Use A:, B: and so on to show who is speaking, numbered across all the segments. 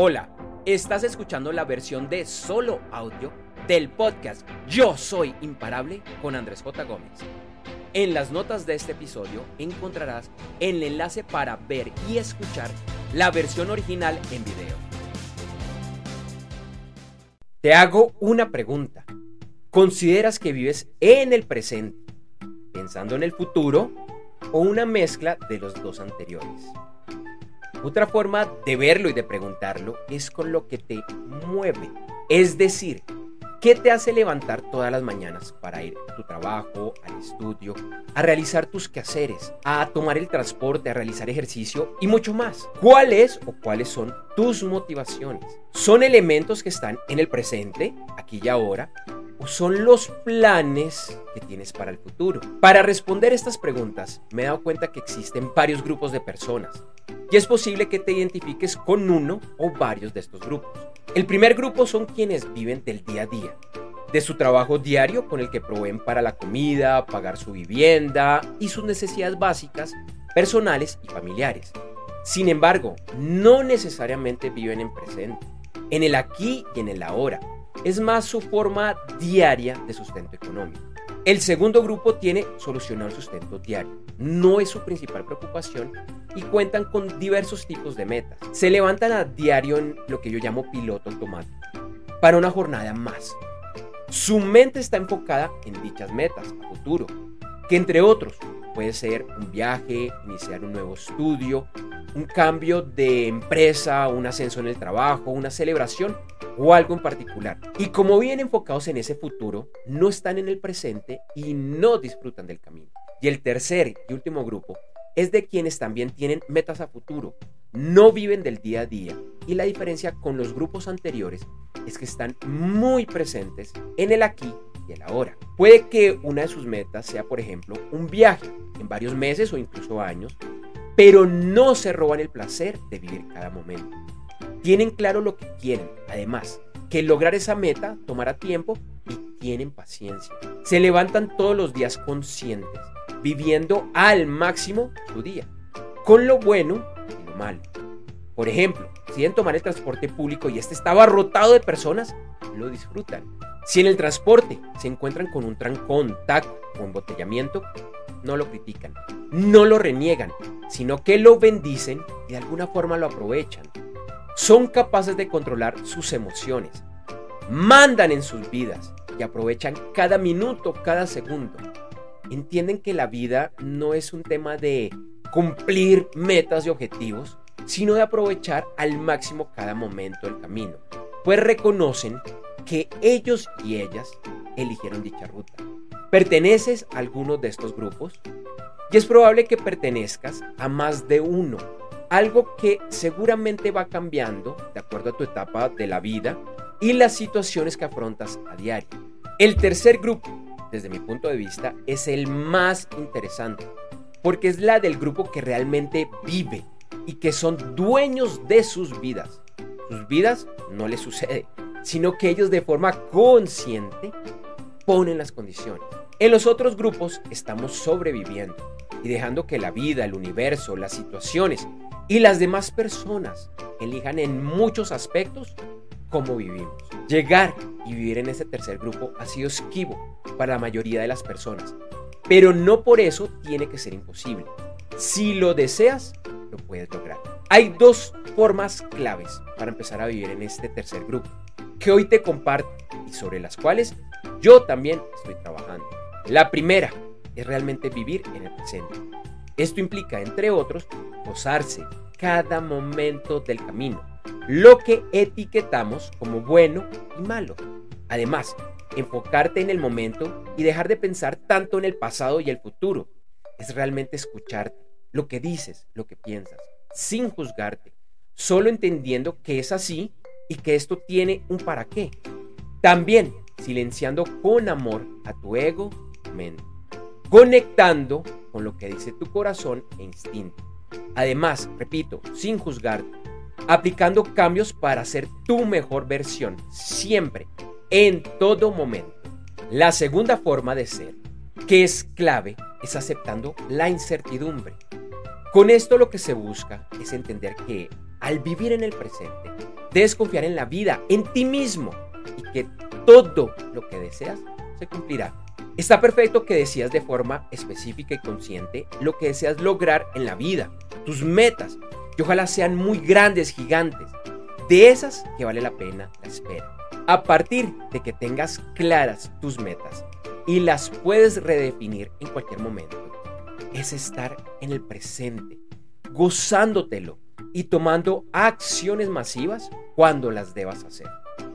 A: Hola, estás escuchando la versión de solo audio del podcast Yo Soy Imparable con Andrés J. Gómez. En las notas de este episodio encontrarás el enlace para ver y escuchar la versión original en video. Te hago una pregunta. ¿Consideras que vives en el presente, pensando en el futuro, o una mezcla de los dos anteriores? Otra forma de verlo y de preguntarlo es con lo que te mueve. Es decir, ¿qué te hace levantar todas las mañanas para ir a tu trabajo, al estudio, a realizar tus quehaceres, a tomar el transporte, a realizar ejercicio y mucho más? ¿Cuáles o cuáles son tus motivaciones? ¿Son elementos que están en el presente, aquí y ahora? ¿O son los planes que tienes para el futuro? Para responder estas preguntas, me he dado cuenta que existen varios grupos de personas y es posible que te identifiques con uno o varios de estos grupos. El primer grupo son quienes viven del día a día, de su trabajo diario con el que proveen para la comida, pagar su vivienda y sus necesidades básicas, personales y familiares. Sin embargo, no necesariamente viven en presente, en el aquí y en el ahora. Es más su forma diaria de sustento económico. El segundo grupo tiene solucionar sustento diario. No es su principal preocupación y cuentan con diversos tipos de metas. Se levantan a diario en lo que yo llamo piloto automático para una jornada más. Su mente está enfocada en dichas metas a futuro, que entre otros puede ser un viaje, iniciar un nuevo estudio, un cambio de empresa, un ascenso en el trabajo, una celebración o algo en particular. Y como vienen enfocados en ese futuro, no están en el presente y no disfrutan del camino. Y el tercer y último grupo es de quienes también tienen metas a futuro, no viven del día a día. Y la diferencia con los grupos anteriores es que están muy presentes en el aquí y el ahora. Puede que una de sus metas sea, por ejemplo, un viaje en varios meses o incluso años, pero no se roban el placer de vivir cada momento. Tienen claro lo que quieren, además, que lograr esa meta tomará tiempo y tienen paciencia. Se levantan todos los días conscientes, viviendo al máximo su día, con lo bueno y lo malo. Por ejemplo, si deben tomar el transporte público y este está abarrotado de personas, lo disfrutan. Si en el transporte se encuentran con un trancón, taco o embotellamiento, no lo critican, no lo reniegan, sino que lo bendicen y de alguna forma lo aprovechan. Son capaces de controlar sus emociones, mandan en sus vidas y aprovechan cada minuto, cada segundo. Entienden que la vida no es un tema de cumplir metas y objetivos, sino de aprovechar al máximo cada momento del camino, pues reconocen que ellos y ellas eligieron dicha ruta. ¿Perteneces a alguno de estos grupos? Y es probable que pertenezcas a más de uno, algo que seguramente va cambiando de acuerdo a tu etapa de la vida y las situaciones que afrontas a diario. El tercer grupo, desde mi punto de vista, es el más interesante, porque es la del grupo que realmente vive y que son dueños de sus vidas. Sus vidas no les sucede, sino que ellos de forma consciente ponen las condiciones. En los otros grupos estamos sobreviviendo y dejando que la vida, el universo, las situaciones y las demás personas elijan en muchos aspectos cómo vivimos. Llegar y vivir en ese tercer grupo ha sido esquivo para la mayoría de las personas, pero no por eso tiene que ser imposible. Si lo deseas, lo puedes lograr. Hay dos formas claves para empezar a vivir en este tercer grupo que hoy te comparto y sobre las cuales yo también estoy trabajando. La primera es realmente vivir en el presente. Esto implica, entre otros, gozarse cada momento del camino, lo que etiquetamos como bueno y malo. Además, enfocarte en el momento y dejar de pensar tanto en el pasado y el futuro. Es realmente escucharte, lo que dices, lo que piensas, sin juzgarte, solo entendiendo que es así y que esto tiene un para qué. También silenciando con amor a tu ego mente, conectando con lo que dice tu corazón e instinto. Además, repito, sin juzgarte, aplicando cambios para ser tu mejor versión, siempre, en todo momento. La segunda forma de ser, que es clave, es aceptando la incertidumbre. Con esto lo que se busca es entender que al vivir en el presente, debes confiar en la vida, en ti mismo y que todo lo que deseas se cumplirá. Está perfecto que decías de forma específica y consciente lo que deseas lograr en la vida, tus metas, y ojalá sean muy grandes, gigantes, de esas que vale la pena la espera. A partir de que tengas claras tus metas y las puedes redefinir en cualquier momento, es estar en el presente, gozándotelo y tomando acciones masivas cuando las debas hacer.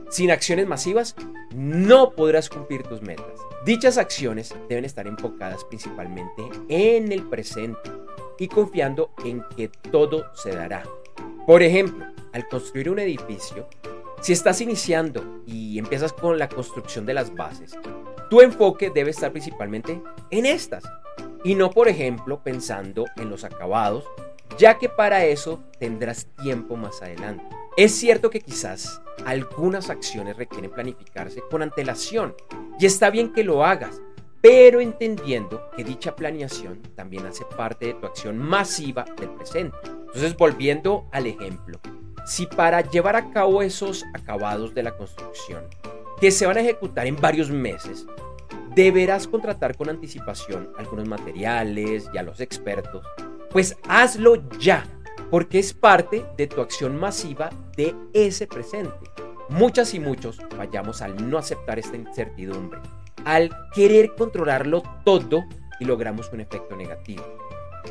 A: Sin acciones masivas no podrás cumplir tus metas. Dichas acciones deben estar enfocadas principalmente en el presente y confiando en que todo se dará. Por ejemplo, al construir un edificio, si estás iniciando y empiezas con la construcción de las bases, tu enfoque debe estar principalmente en estas y no, por ejemplo, pensando en los acabados, ya que para eso tendrás tiempo más adelante. Es cierto que quizás algunas acciones requieren planificarse con antelación y está bien que lo hagas, pero entendiendo que dicha planeación también hace parte de tu acción masiva del presente. Entonces, volviendo al ejemplo, si para llevar a cabo esos acabados de la construcción, que se van a ejecutar en varios meses, deberás contratar con anticipación algunos materiales y a los expertos, pues hazlo ya, porque es parte de tu acción masiva de ese presente. Muchas y muchos fallamos al no aceptar esta incertidumbre, al querer controlarlo todo y logramos un efecto negativo.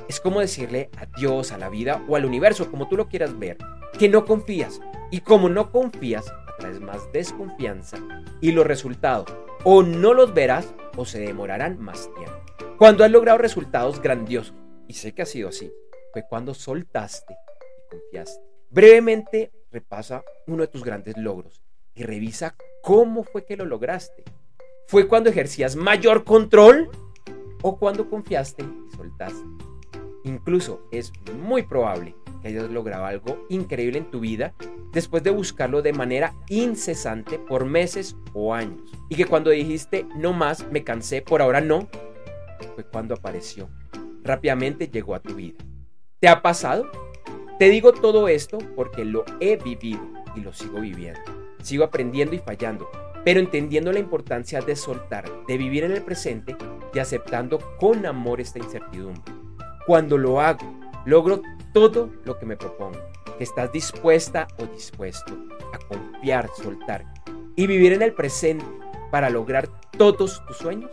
A: Es como decirle adiós a la vida o al universo, como tú lo quieras ver, que no confías. Y como no confías, atraes más desconfianza y los resultados o no los verás o se demorarán más tiempo. Cuando has logrado resultados grandiosos, y sé que ha sido así, fue cuando soltaste y confiaste. Brevemente repasa uno de tus grandes logros y revisa cómo fue que lo lograste. ¿Fue cuando ejercías mayor control o cuando confiaste y soltaste? Incluso es muy probable que hayas logrado algo increíble en tu vida después de buscarlo de manera incesante por meses o años. Y que cuando dijiste no más, me cansé, por ahora no, fue cuando apareció. Rápidamente llegó a tu vida. ¿Te ha pasado? Te digo todo esto porque lo he vivido y lo sigo viviendo. Sigo aprendiendo y fallando, pero entendiendo la importancia de soltar, de vivir en el presente y aceptando con amor esta incertidumbre. Cuando lo hago, logro todo lo que me propongo, que estás dispuesta o dispuesto a confiar, soltar y vivir en el presente para lograr todos tus sueños.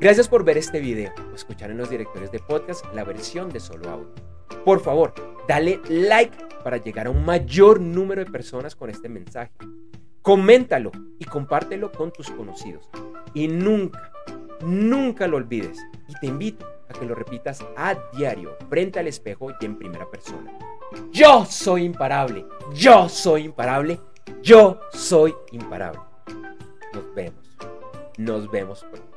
A: Gracias por ver este video o escuchar en los directores de podcast la versión de solo audio. Por favor, dale like para llegar a un mayor número de personas con este mensaje. Coméntalo y compártelo con tus conocidos. Y nunca, nunca lo olvides. Y te invito a que lo repitas a diario, frente al espejo y en primera persona. Yo soy imparable, yo soy imparable, yo soy imparable. Nos vemos, nos vemos pronto.